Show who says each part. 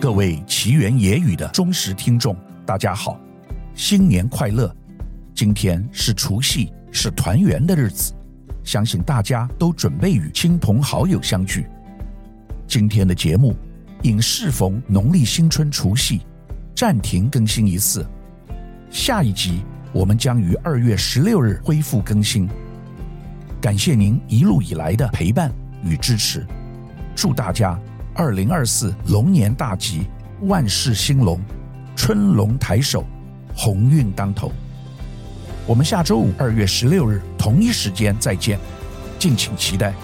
Speaker 1: 各位奇缘野语的忠实听众，大家好，新年快乐！今天是除夕，是团圆的日子，相信大家都准备与亲朋好友相聚。今天的节目因适逢农历新春除夕，暂停更新一次。下一集我们将于二月十六日恢复更新。感谢您一路以来的陪伴与支持，祝大家二零二四龙年大吉，万事兴隆，春龙抬手，鸿运当头。我们下周五二月十六日同一时间再见，敬请期待。